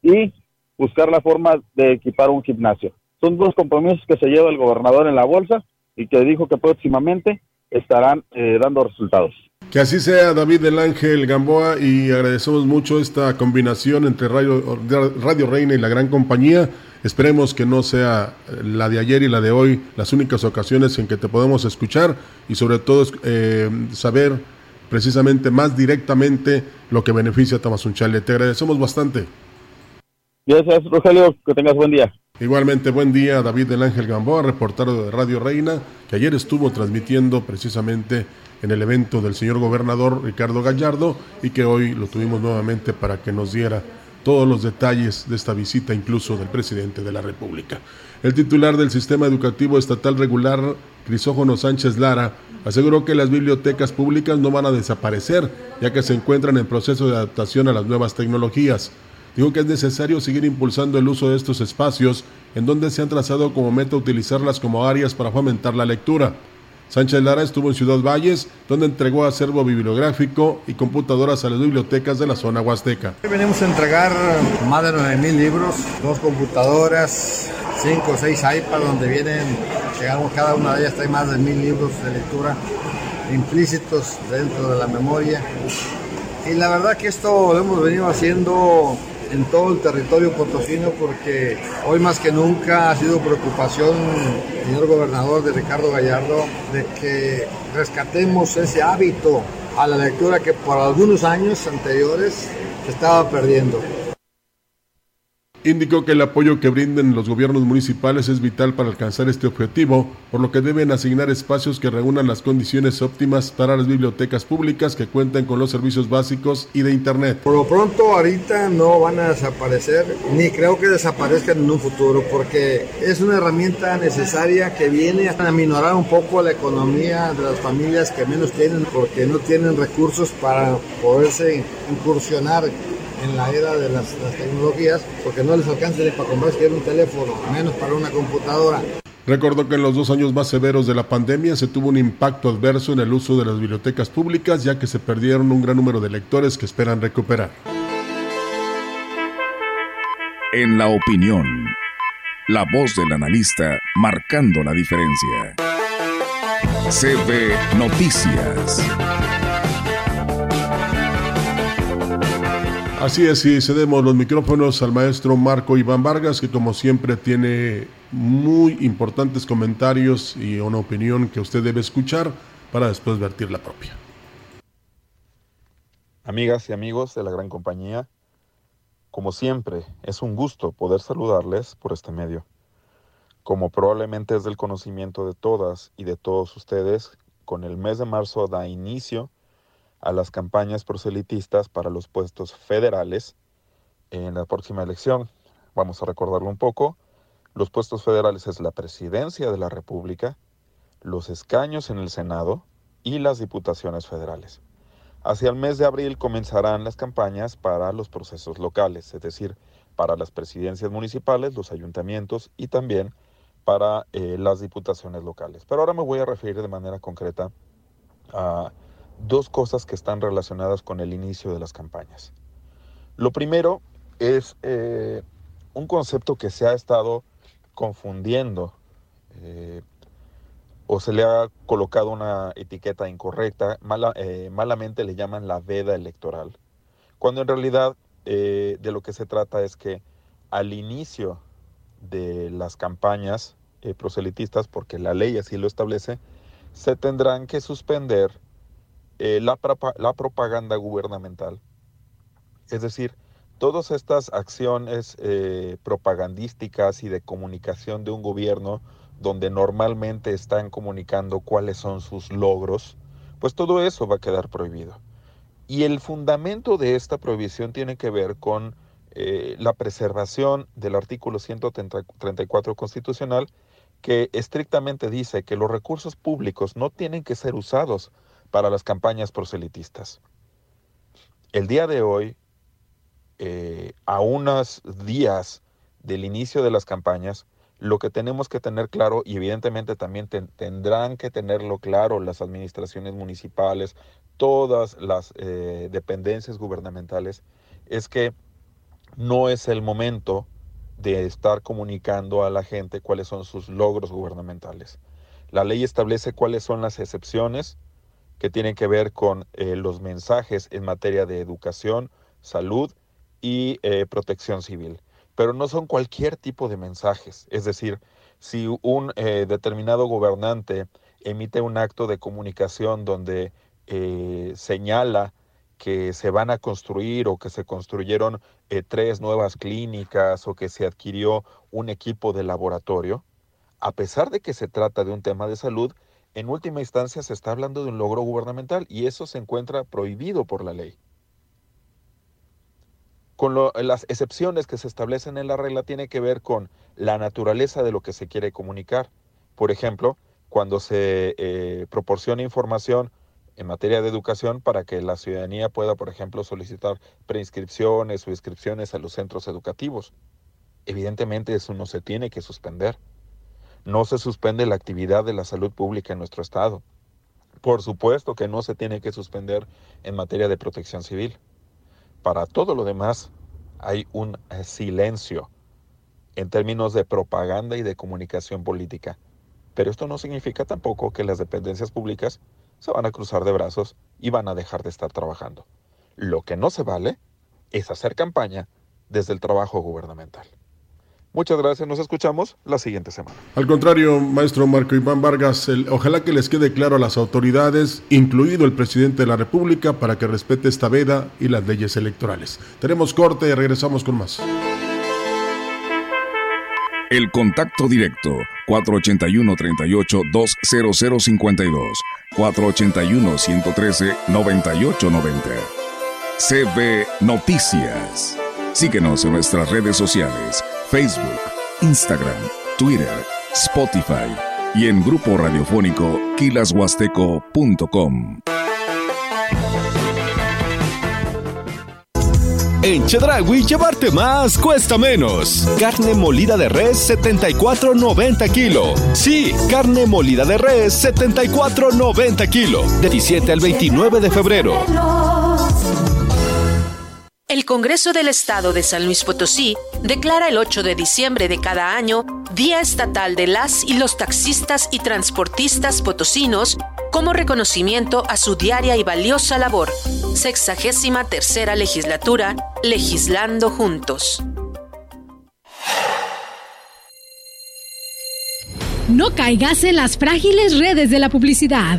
y buscar la forma de equipar un gimnasio. Son dos compromisos que se lleva el gobernador en la bolsa y que dijo que próximamente estarán eh, dando resultados. Que así sea, David del Ángel Gamboa, y agradecemos mucho esta combinación entre Radio, Radio Reina y la gran compañía. Esperemos que no sea la de ayer y la de hoy las únicas ocasiones en que te podemos escuchar y sobre todo eh, saber precisamente más directamente lo que beneficia a Tamazunchale. Te agradecemos bastante. Gracias, Rogelio. Que tengas buen día. Igualmente, buen día, David del Ángel Gamboa, reportero de Radio Reina, que ayer estuvo transmitiendo precisamente en el evento del señor gobernador Ricardo Gallardo y que hoy lo tuvimos nuevamente para que nos diera todos los detalles de esta visita, incluso del presidente de la República. El titular del Sistema Educativo Estatal Regular, Crisógono Sánchez Lara, aseguró que las bibliotecas públicas no van a desaparecer, ya que se encuentran en proceso de adaptación a las nuevas tecnologías. Digo que es necesario seguir impulsando el uso de estos espacios en donde se han trazado como meta utilizarlas como áreas para fomentar la lectura. Sánchez Lara estuvo en Ciudad Valles, donde entregó acervo bibliográfico y computadoras a las bibliotecas de la zona huasteca. Venimos a entregar más de 9.000 libros, dos computadoras, cinco o seis iPads donde vienen, llegamos, cada una de ellas trae más de mil libros de lectura implícitos dentro de la memoria. Y la verdad que esto lo hemos venido haciendo en todo el territorio potosino porque hoy más que nunca ha sido preocupación, señor gobernador de Ricardo Gallardo, de que rescatemos ese hábito a la lectura que por algunos años anteriores se estaba perdiendo. Indicó que el apoyo que brinden los gobiernos municipales es vital para alcanzar este objetivo, por lo que deben asignar espacios que reúnan las condiciones óptimas para las bibliotecas públicas que cuenten con los servicios básicos y de Internet. Por lo pronto ahorita no van a desaparecer, ni creo que desaparezcan en un futuro, porque es una herramienta necesaria que viene a minorar un poco la economía de las familias que menos tienen, porque no tienen recursos para poderse incursionar en la era de las, tecnologías porque no les alcanza ni para comprar un teléfono, menos para una computadora. Recordó que en los dos años más severos de la pandemia se tuvo un impacto adverso en el uso de las bibliotecas públicas ya que se perdieron un gran número de lectores que esperan recuperar. En la opinión, la voz del analista marcando la diferencia. CB Noticias. Así es, y cedemos los micrófonos al maestro Marco Iván Vargas, que como siempre tiene muy importantes comentarios y una opinión que usted debe escuchar para después vertir la propia. Amigas y amigos de la gran compañía, como siempre, es un gusto poder saludarles por este medio. Como probablemente es del conocimiento de todas y de todos ustedes, con el mes de marzo da inicio a las campañas proselitistas para los puestos federales en la próxima elección. Vamos a recordarlo un poco. Los puestos federales es la presidencia de la República, los escaños en el Senado y las diputaciones federales. Hacia el mes de abril comenzarán las campañas para los procesos locales, es decir, para las presidencias municipales, los ayuntamientos y también para eh, las diputaciones locales. Pero ahora me voy a referir de manera concreta a dos cosas que están relacionadas con el inicio de las campañas. Lo primero es eh, un concepto que se ha estado confundiendo eh, o se le ha colocado una etiqueta incorrecta, eh, malamente le llaman la veda electoral, cuando en realidad de lo que se trata es que al inicio de las campañas proselitistas, porque la ley así lo establece, se tendrán que suspender eh, la, la propaganda gubernamental. Es decir, todas estas acciones eh, propagandísticas y de comunicación de un gobierno donde normalmente están comunicando cuáles son sus logros, pues todo eso va a quedar prohibido. Y el fundamento de esta prohibición tiene que ver con eh, la preservación del artículo 134 constitucional, que estrictamente dice que los recursos públicos no tienen que ser usados para las campañas proselitistas. El día de hoy, eh, a unos días del inicio de las campañas, lo que tenemos que tener claro, y evidentemente también tendrán que tenerlo claro las administraciones municipales, todas las eh, dependencias gubernamentales, es que no es el momento de estar comunicando a la gente cuáles son sus logros gubernamentales. La ley establece cuáles son las excepciones que tienen que ver con eh, los mensajes en materia de educación, salud y eh, protección civil. Pero no son cualquier tipo de mensajes. Es decir, si un eh, determinado gobernante emite un acto de comunicación donde señala que se van a construir o que se construyeron tres nuevas clínicas o que se adquirió un equipo de laboratorio, a pesar de que se trata de un tema de salud, en última instancia se está hablando de un logro gubernamental y eso se encuentra prohibido por la ley. Con las excepciones que se establecen en la regla tiene que ver con la naturaleza de lo que se quiere comunicar. Por ejemplo, cuando se eh, proporciona información en materia de educación para que la ciudadanía pueda, por ejemplo, solicitar preinscripciones o inscripciones a los centros educativos. Evidentemente eso no se tiene que suspender. No se suspende la actividad de la salud pública en nuestro estado. Por supuesto que no se tiene que suspender en materia de protección civil. Para todo lo demás hay un silencio en términos de propaganda y de comunicación política. Pero esto no significa tampoco que las dependencias públicas se van a cruzar de brazos y van a dejar de estar trabajando. Lo que no se vale es hacer campaña desde el trabajo gubernamental. Muchas gracias, nos escuchamos la siguiente semana. Al contrario, maestro Marco Iván Vargas, ojalá que les quede claro a las autoridades, incluido el presidente de la República, para que respete esta veda y las leyes electorales. Tenemos corte y regresamos con más. El contacto directo 481 38 20052 481 113 9890. CB Noticias. Síguenos en nuestras redes sociales, Facebook, Instagram, Twitter, Spotify y en grupo radiofónico kilashuasteco.com. En Chedragui llevarte más cuesta menos. Carne molida de res 74.90 kilo. Sí, carne molida de res 74.90 kilo. De 17 al 29 de febrero. El Congreso del Estado de San Luis Potosí declara el 8 de diciembre de cada año Día Estatal de las y los taxistas y transportistas potosinos como reconocimiento a su diaria y valiosa labor. Sexagésima tercera legislatura, legislando juntos. No caigas en las frágiles redes de la publicidad.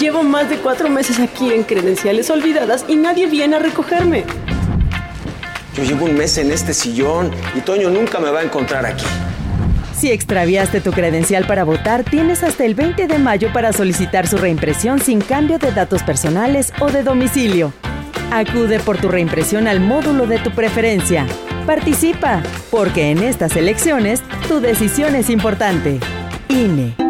Llevo más de cuatro meses aquí en credenciales olvidadas y nadie viene a recogerme. Yo llevo un mes en este sillón y Toño nunca me va a encontrar aquí. Si extraviaste tu credencial para votar, tienes hasta el 20 de mayo para solicitar su reimpresión sin cambio de datos personales o de domicilio. Acude por tu reimpresión al módulo de tu preferencia. Participa, porque en estas elecciones tu decisión es importante. INE.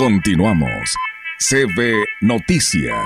Continuamos. CB Noticias.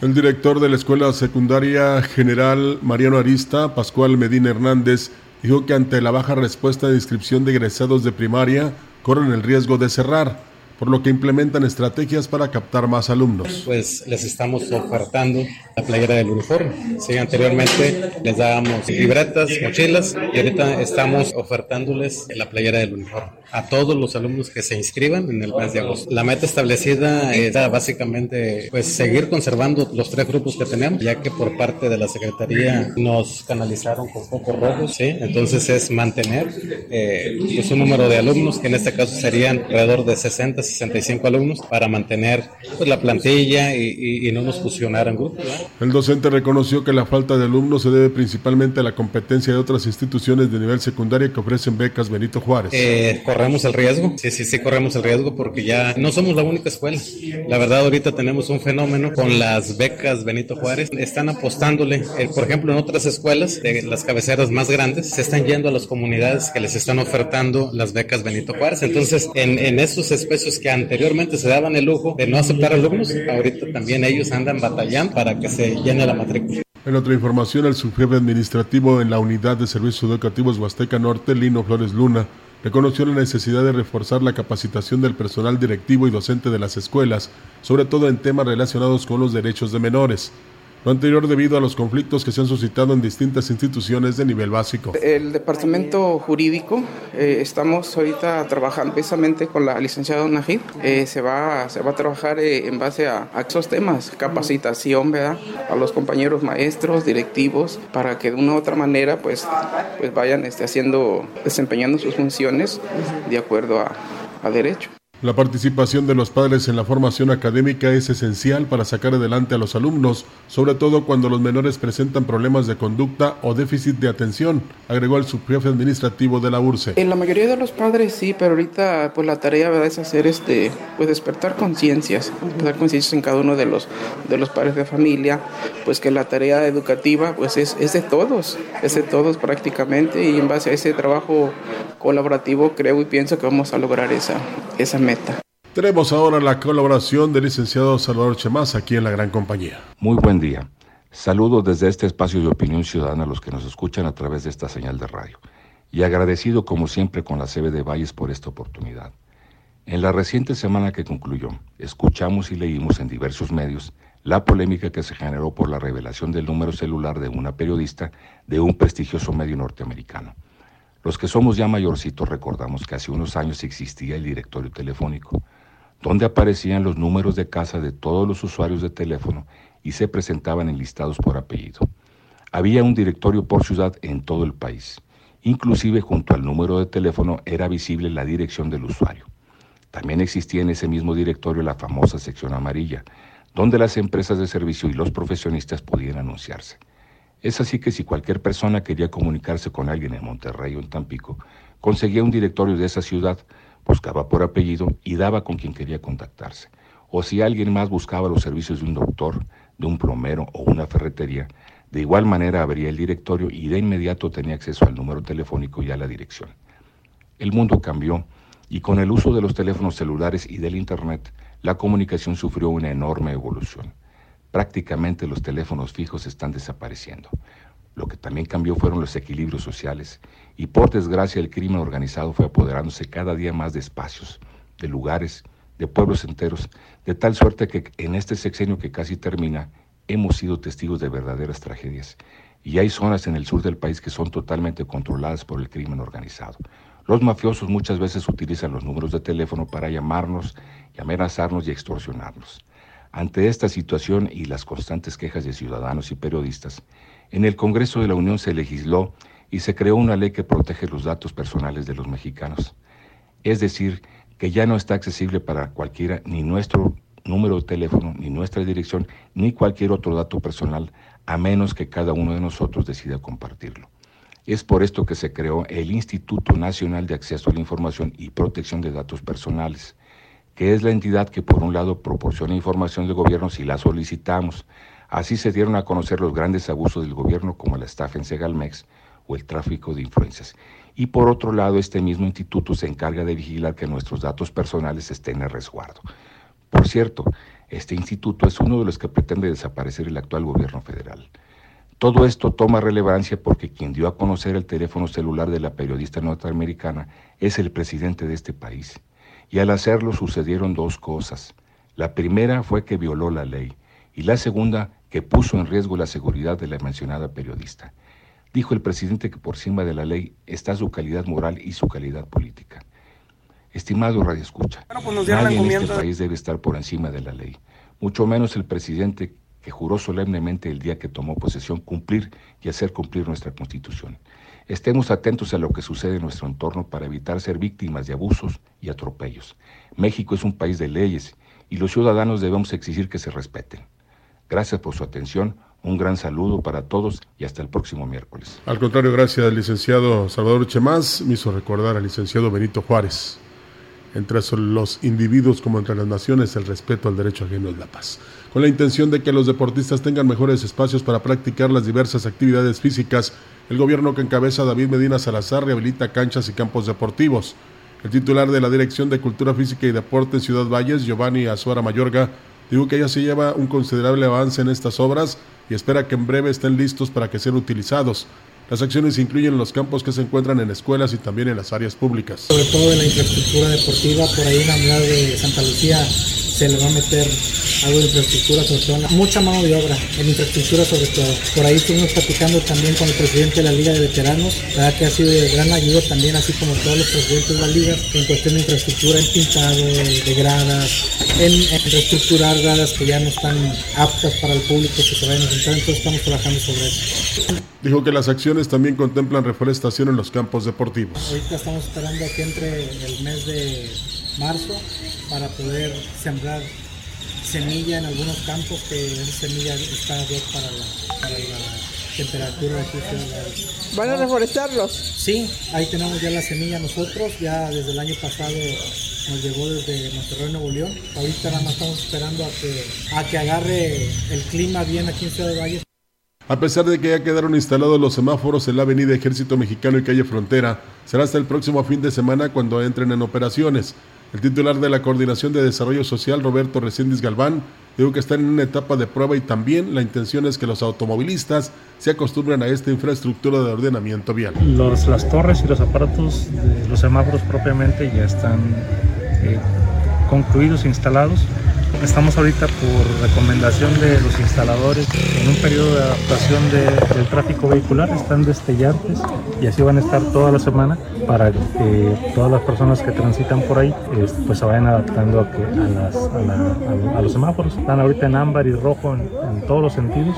El director de la Escuela Secundaria General Mariano Arista, Pascual Medina Hernández, dijo que ante la baja respuesta de inscripción de egresados de primaria, corren el riesgo de cerrar. por lo que implementan estrategias para captar más alumnos. Pues les estamos ofertando la playera del uniforme. Sí, anteriormente les dábamos libretas, mochilas y ahorita estamos ofertándoles la playera del uniforme a todos los alumnos que se inscriban en el mes de agosto. La meta establecida era básicamente pues seguir conservando los tres grupos que tenemos, ya que por parte de la Secretaría nos canalizaron con focos rojos, ¿sí? entonces es mantener eh, pues un número de alumnos que en este caso serían alrededor de 60 65 alumnos para mantener pues, la plantilla y, no nos fusionaran grupos. El docente reconoció que la falta de alumnos se debe principalmente a la competencia de otras instituciones de nivel secundario que ofrecen becas Benito Juárez. Eh, corremos el riesgo, sí, sí, sí, corremos el riesgo porque ya no somos la única escuela. La verdad, ahorita tenemos un fenómeno con las becas Benito Juárez. Están apostándole, eh, por ejemplo, en otras escuelas, de las cabeceras más grandes, se están yendo a las comunidades que les están ofertando las becas Benito Juárez. Entonces, en, en esos espacios que anteriormente se daban el lujo de no aceptar alumnos, ahorita también ellos andan batallando para que En otra información, el subjefe administrativo en la Unidad de Servicios Educativos Huasteca Norte, Lino Flores Luna, reconoció la necesidad de reforzar la capacitación del personal directivo y docente de las escuelas, sobre todo en temas relacionados con los derechos de menores. Lo anterior debido a los conflictos que se han suscitado en distintas instituciones de nivel básico. El departamento jurídico, eh, estamos ahorita trabajando precisamente con la licenciada Najid. Eh, se, va, se va a trabajar eh, en base a, esos temas, capacitación, ¿verdad? A los compañeros maestros, directivos, para que de una u otra manera pues, pues vayan este, haciendo, desempeñando sus funciones de acuerdo a, a derecho. La participación de los padres en la formación académica es esencial para sacar adelante a los alumnos, sobre todo cuando los menores presentan problemas de conducta o déficit de atención, agregó el subjefe administrativo de la URSE. En la mayoría de los padres sí, pero ahorita pues la tarea es hacer este, pues despertar conciencias, despertar conciencias en cada uno de los, de los padres de familia, pues que la tarea educativa pues es, es de todos, es de todos prácticamente y en base a ese trabajo colaborativo creo y pienso que vamos a lograr esa, esa meta tenemos ahora la colaboración del licenciado Salvador Chemás aquí en la gran compañía. Muy buen día. Saludo desde este espacio de opinión ciudadana a los que nos escuchan a través de esta señal de radio y agradecido como siempre con la CB de Valles por esta oportunidad. En la reciente semana que concluyó, escuchamos y leímos en diversos medios la polémica que se generó por la revelación del número celular de una periodista de un prestigioso medio norteamericano. Los que somos ya mayorcitos recordamos que hace unos años existía el directorio telefónico, donde aparecían los números de casa de todos los usuarios de teléfono y se presentaban enlistados por apellido. Había un directorio por ciudad en todo el país. Inclusive junto al número de teléfono era visible la dirección del usuario. También existía en ese mismo directorio la famosa sección amarilla, donde las empresas de servicio y los profesionistas podían anunciarse. Es así que si cualquier persona quería comunicarse con alguien en Monterrey o en Tampico, conseguía un directorio de esa ciudad, buscaba por apellido y daba con quien quería contactarse. O si alguien más buscaba los servicios de un doctor, de un plomero o una ferretería, de igual manera abría el directorio y de inmediato tenía acceso al número telefónico y a la dirección. El mundo cambió y con el uso de los teléfonos celulares y del Internet, la comunicación sufrió una enorme evolución prácticamente los teléfonos fijos están desapareciendo. Lo que también cambió fueron los equilibrios sociales y por desgracia el crimen organizado fue apoderándose cada día más de espacios, de lugares, de pueblos enteros, de tal suerte que en este sexenio que casi termina hemos sido testigos de verdaderas tragedias. Y hay zonas en el sur del país que son totalmente controladas por el crimen organizado. Los mafiosos muchas veces utilizan los números de teléfono para llamarnos y amenazarnos y extorsionarnos. Ante esta situación y las constantes quejas de ciudadanos y periodistas, en el Congreso de la Unión se legisló y se creó una ley que protege los datos personales de los mexicanos. Es decir, que ya no está accesible para cualquiera ni nuestro número de teléfono, ni nuestra dirección, ni cualquier otro dato personal, a menos que cada uno de nosotros decida compartirlo. Es por esto que se creó el Instituto Nacional de Acceso a la Información y Protección de Datos Personales, que es la entidad que por un lado proporciona información del gobierno si la solicitamos. Así se dieron a conocer los grandes abusos del gobierno como la estafa en Segalmex o el tráfico de influencias. Y por otro lado, este mismo instituto se encarga de vigilar que nuestros datos personales estén en resguardo. Por cierto, este instituto es uno de los que pretende desaparecer el actual gobierno federal. Todo esto toma relevancia porque quien dio a conocer el teléfono celular de la periodista norteamericana es el presidente de este país Y al hacerlo sucedieron dos cosas. La primera fue que violó la ley y la segunda que puso en riesgo la seguridad de la mencionada periodista. Dijo el presidente que por encima de la ley está su calidad moral y su calidad política. Estimado Radio Escucha, pues nadie en este país debe estar por encima de la ley, mucho menos el presidente que juró solemnemente el día que tomó posesión cumplir y hacer cumplir nuestra Constitución. Estemos atentos a lo que sucede en nuestro entorno para evitar ser víctimas de abusos y atropellos. México es un país de leyes y los ciudadanos debemos exigir que se respeten. Gracias por su atención. Un gran saludo para todos y hasta el próximo miércoles. Al contrario, gracias al licenciado Salvador Chemás, me hizo recordar al licenciado Benito Juárez. Entre los individuos como entre las naciones, el respeto al derecho ajeno es la paz. Con la intención de que los deportistas tengan mejores espacios para practicar las diversas actividades físicas, el gobierno que encabeza David Medina Salazar rehabilita canchas y campos deportivos. El titular de la Dirección de Cultura Física y Deporte en Ciudad Valles, Giovanni Azuara Mayorga, dijo que ya se lleva un considerable avance en estas obras y espera que en breve estén listos para que sean utilizados. Las acciones incluyen los campos que se encuentran en escuelas y también en las áreas públicas. Sobre todo en la infraestructura deportiva, por ahí en la unidad de Santa Lucía se le va a meter algo de infraestructura, sobre todo, mucha mano de obra, en infraestructura sobre todo. Por ahí estuvimos platicando también con el presidente de la Liga de Veteranos, verdad que ha sido de gran ayuda también, así como todos los presidentes de la liga, en cuestión de infraestructura, en pintado, de gradas, en, en reestructurar gradas que ya no están aptas para el público que se vayan a sentar, entonces estamos trabajando sobre eso. Dijo que las acciones también contemplan reforestación en los campos deportivos. Ahorita estamos esperando que entre el mes de marzo para poder sembrar semilla en algunos campos que esa semilla está bien para la, para la temperatura aquí. ¿Van a reforestarlos? Sí, ahí tenemos ya la semilla nosotros, ya desde el año pasado nos llegó desde Monterrey, Nuevo León. Ahorita nada más estamos esperando a que, a que agarre el clima bien aquí en Ciudad de Valles. A pesar de que ya quedaron instalados los semáforos en la avenida Ejército Mexicano y calle Frontera, será hasta el próximo fin de semana cuando entren en operaciones. El titular de la Coordinación de Desarrollo Social, Roberto Recendis Galván, dijo que están en una etapa de prueba y también la intención es que los automovilistas se acostumbren a esta infraestructura de ordenamiento vial. Los, las torres y los aparatos de los semáforos propiamente ya están eh, concluidos, instalados. Estamos ahorita por recomendación de los instaladores en un periodo de adaptación de, del tráfico vehicular, están destellantes y así van a estar toda la semana para que todas las personas que transitan por ahí eh, pues se vayan adaptando a, las, a, la, a, los semáforos. Están ahorita en ámbar y rojo en, en todos los sentidos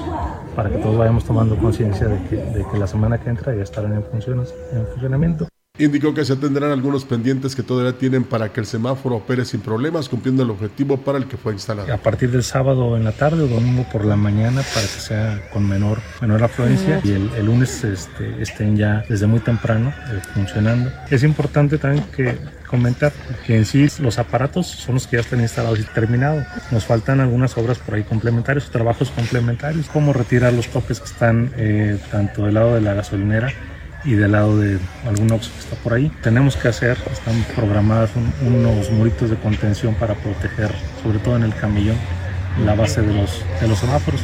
para que todos vayamos tomando conciencia de que, de que la semana que entra ya estarán en, funciones, en funcionamiento. Indicó que se atenderán algunos pendientes que todavía tienen para que el semáforo opere sin problemas, cumpliendo el objetivo para el que fue instalado. A partir del sábado en la tarde o domingo por la mañana para que sea con menor, menor afluencia y el, el lunes este, estén ya desde muy temprano eh, funcionando. Es importante también que comentar que en sí los aparatos son los que ya están instalados y terminados. Nos faltan algunas obras por ahí complementarios, trabajos complementarios, como retirar los toques que están eh, tanto del lado de la gasolinera y del lado de algún Oxxo que está por ahí. Tenemos que hacer, están programadas un, unos muritos de contención para proteger, sobre todo en el camellón, la base de los, de los semáforos.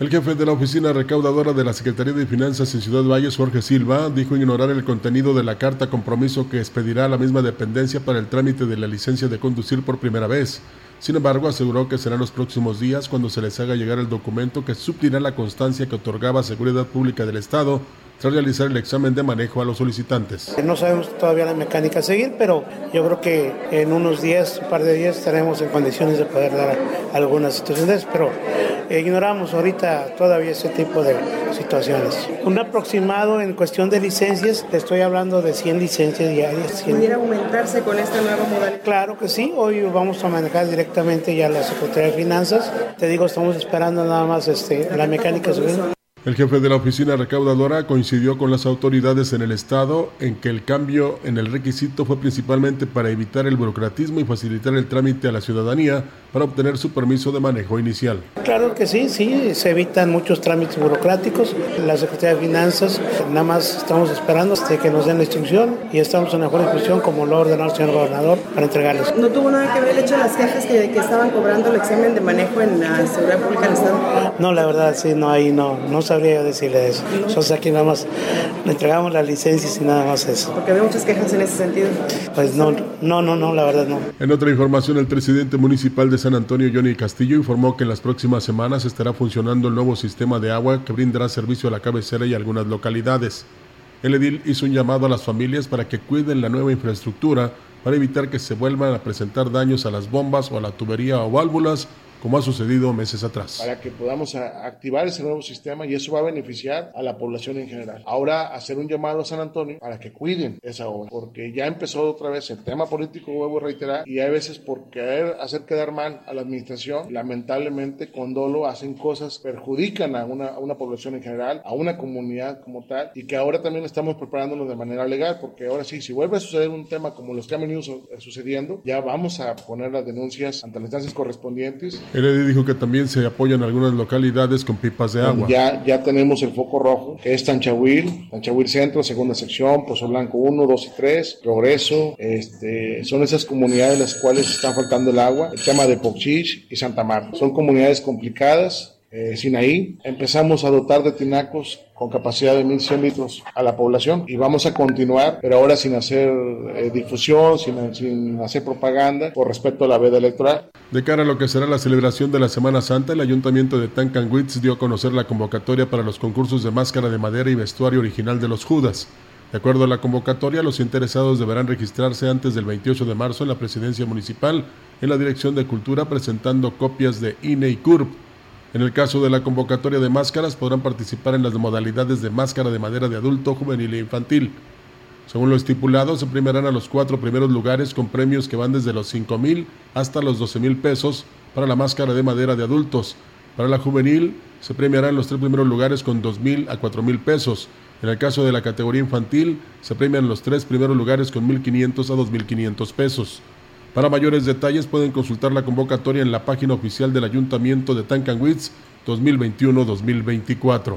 El jefe de la oficina recaudadora de la Secretaría de Finanzas en Ciudad Valles, Jorge Silva, dijo ignorar el contenido de la carta compromiso que expedirá la misma dependencia para el trámite de la licencia de conducir por primera vez. Sin embargo, aseguró que serán los próximos días cuando se les haga llegar el documento que suplirá la constancia que otorgaba Seguridad Pública del Estado tras realizar el examen de manejo a los solicitantes. No sabemos todavía la mecánica a seguir, pero yo creo que en unos días, un par de días, estaremos en condiciones de poder dar algunas situaciones, pero ignoramos ahorita todavía ese tipo de situaciones. Un aproximado en cuestión de licencias, estoy hablando de 100 licencias diarias. 100. ¿Pudiera aumentarse con esta nueva modalidad? Claro que sí, hoy vamos a manejar directamente ya la Secretaría de Finanzas. Te digo, estamos esperando nada más este, la mecánica subir. El jefe de la oficina recaudadora coincidió con las autoridades en el estado en que el cambio en el requisito fue principalmente para evitar el burocratismo y facilitar el trámite a la ciudadanía, para obtener su permiso de manejo inicial. Claro que sí, sí, se evitan muchos trámites burocráticos. La Secretaría de Finanzas, nada más estamos esperando hasta que nos den la instrucción y estamos en la mejor disposición, como lo ha ordenado el señor gobernador, para entregarles. ¿No tuvo nada que ver el hecho de las quejas que, que estaban cobrando el examen de manejo en la Seguridad Pública del Estado? No, la verdad, sí, no, ahí no, no sabría decirle eso. Nosotros aquí nada más le entregamos las licencias y nada más eso. Porque había muchas quejas en ese sentido. Pues no, no, no, no, la verdad no. En otra información, el presidente municipal de San Antonio, Johnny Castillo, informó que en las próximas semanas estará funcionando el nuevo sistema de agua que brindará servicio a la cabecera y algunas localidades. El edil hizo un llamado a las familias para que cuiden la nueva infraestructura para evitar que se vuelvan a presentar daños a las bombas o a la tubería o válvulas como ha sucedido meses atrás. Para que podamos activar ese nuevo sistema y eso va a beneficiar a la población en general. Ahora hacer un llamado a San Antonio para que cuiden esa obra, porque ya empezó otra vez el tema político, vuelvo a reiterar, y hay veces por querer hacer quedar mal a la administración, lamentablemente con dolo hacen cosas, perjudican a una, a una población en general, a una comunidad como tal, y que ahora también estamos preparándonos de manera legal, porque ahora sí, si vuelve a suceder un tema como los que han venido sucediendo, ya vamos a poner las denuncias ante las instancias correspondientes el dijo que también se apoyan algunas localidades con pipas de agua. Ya, ya tenemos el foco rojo, que es Tanchahuil, Tanchahuil Centro, segunda sección, Pozo Blanco 1, 2 y 3, Progreso. Este, son esas comunidades las cuales están faltando el agua. El tema de Pochich y Santa Marta. Son comunidades complicadas, eh, Sinaí, empezamos a dotar de tinacos con capacidad de 1.100 litros a la población y vamos a continuar, pero ahora sin hacer eh, difusión, sin, hacer propaganda, por respecto a la veda electoral. De cara a lo que será la celebración de la Semana Santa, el Ayuntamiento de Tancanwitz dio a conocer la convocatoria para los concursos de máscara de madera y vestuario original de los Judas. De acuerdo a la convocatoria, los interesados deberán registrarse antes del 28 de marzo en la presidencia municipal en la Dirección de Cultura presentando copias de INE y CURP en el caso de la convocatoria de máscaras, podrán participar en las modalidades de máscara de madera de adulto, juvenil e infantil. Según lo estipulado, se premiarán a los cuatro primeros lugares con premios que van desde los 5 mil hasta los 12 mil pesos para la máscara de madera de adultos. Para la juvenil, se premiarán los tres primeros lugares con 2 mil a 4 mil pesos. En el caso de la categoría infantil, se premian los tres primeros lugares con 1.500 a 2.500 pesos. Para mayores detalles pueden consultar la convocatoria en la página oficial del Ayuntamiento de Tancanwitz 2021-2024.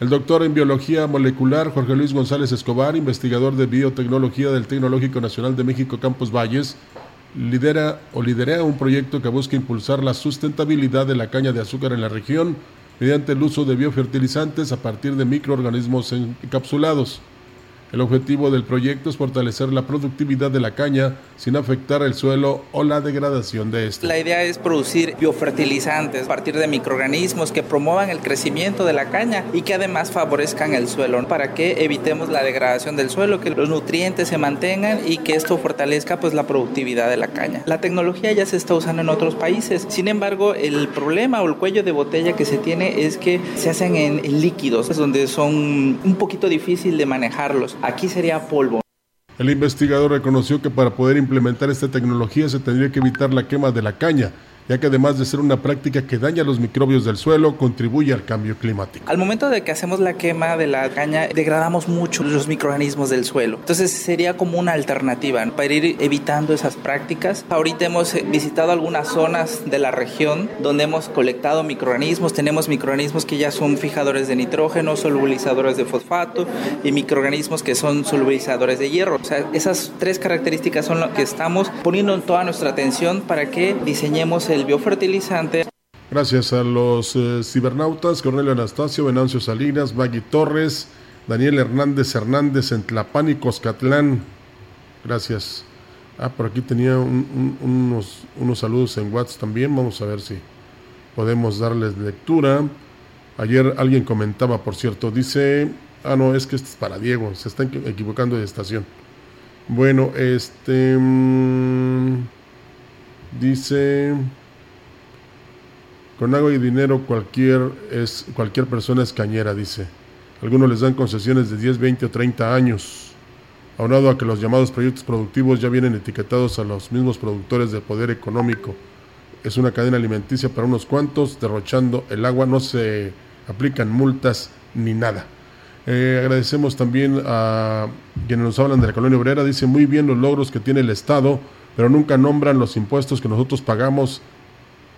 El doctor en biología molecular Jorge Luis González Escobar, investigador de biotecnología del Tecnológico Nacional de México Campos Valles, lidera o lidera un proyecto que busca impulsar la sustentabilidad de la caña de azúcar en la región mediante el uso de biofertilizantes a partir de microorganismos encapsulados. El objetivo del proyecto es fortalecer la productividad de la caña sin afectar el suelo o la degradación de este. La idea es producir biofertilizantes a partir de microorganismos que promuevan el crecimiento de la caña y que además favorezcan el suelo para que evitemos la degradación del suelo, que los nutrientes se mantengan y que esto fortalezca pues la productividad de la caña. La tecnología ya se está usando en otros países. Sin embargo, el problema o el cuello de botella que se tiene es que se hacen en líquidos, donde son un poquito difícil de manejarlos. Aquí sería polvo. El investigador reconoció que para poder implementar esta tecnología se tendría que evitar la quema de la caña, ya que además de ser una práctica que daña los microbios del suelo, contribuye al cambio climático. Al momento de que hacemos la quema de la caña, degradamos mucho los microorganismos del suelo. Entonces sería como una alternativa para ir evitando esas prácticas. Ahorita hemos visitado algunas zonas de la región donde hemos colectado microorganismos. Tenemos microorganismos que ya son fijadores de nitrógeno, solubilizadores de fosfato y microorganismos que son solubilizadores de hierro. O sea, esas tres características son lo que estamos poniendo en toda nuestra atención para que diseñemos el biofertilizante. Gracias a los eh, cibernautas, Cornelio Anastasio, Venancio Salinas, Maggie Torres, Daniel Hernández Hernández en Tlapán y Coscatlán. Gracias. Ah, por aquí tenía unos, unos saludos en WhatsApp también. Vamos a ver si podemos darles lectura. Ayer alguien comentaba, por cierto, dice, ah, no, es que este es para Diego, se están equivocando de estación. Bueno, este... Mm, dice... Con agua y dinero cualquier, es, cualquier persona es cañera, dice. Algunos les dan concesiones de 10, 20 o 30 años. Aunado a que los llamados proyectos productivos ya vienen etiquetados a los mismos productores de poder económico. Es una cadena alimenticia para unos cuantos, derrochando el agua, no se aplican multas ni nada. Eh, agradecemos también a quienes nos hablan de la colonia obrera. Dice muy bien los logros que tiene el Estado pero nunca nombran los impuestos que nosotros pagamos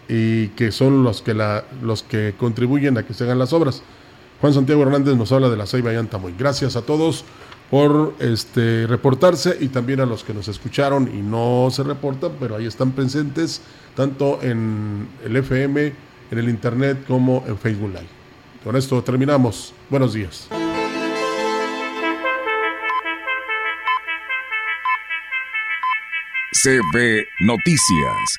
y que son los que, la, los que contribuyen a que se hagan las obras. Juan Santiago Hernández nos habla de la Ceiba Yantamoy. Gracias a todos por este reportarse y también a los que nos escucharon y no se reportan, pero ahí están presentes tanto en el FM, en el internet como en Facebook Live. Con esto terminamos. Buenos días. CB Noticias,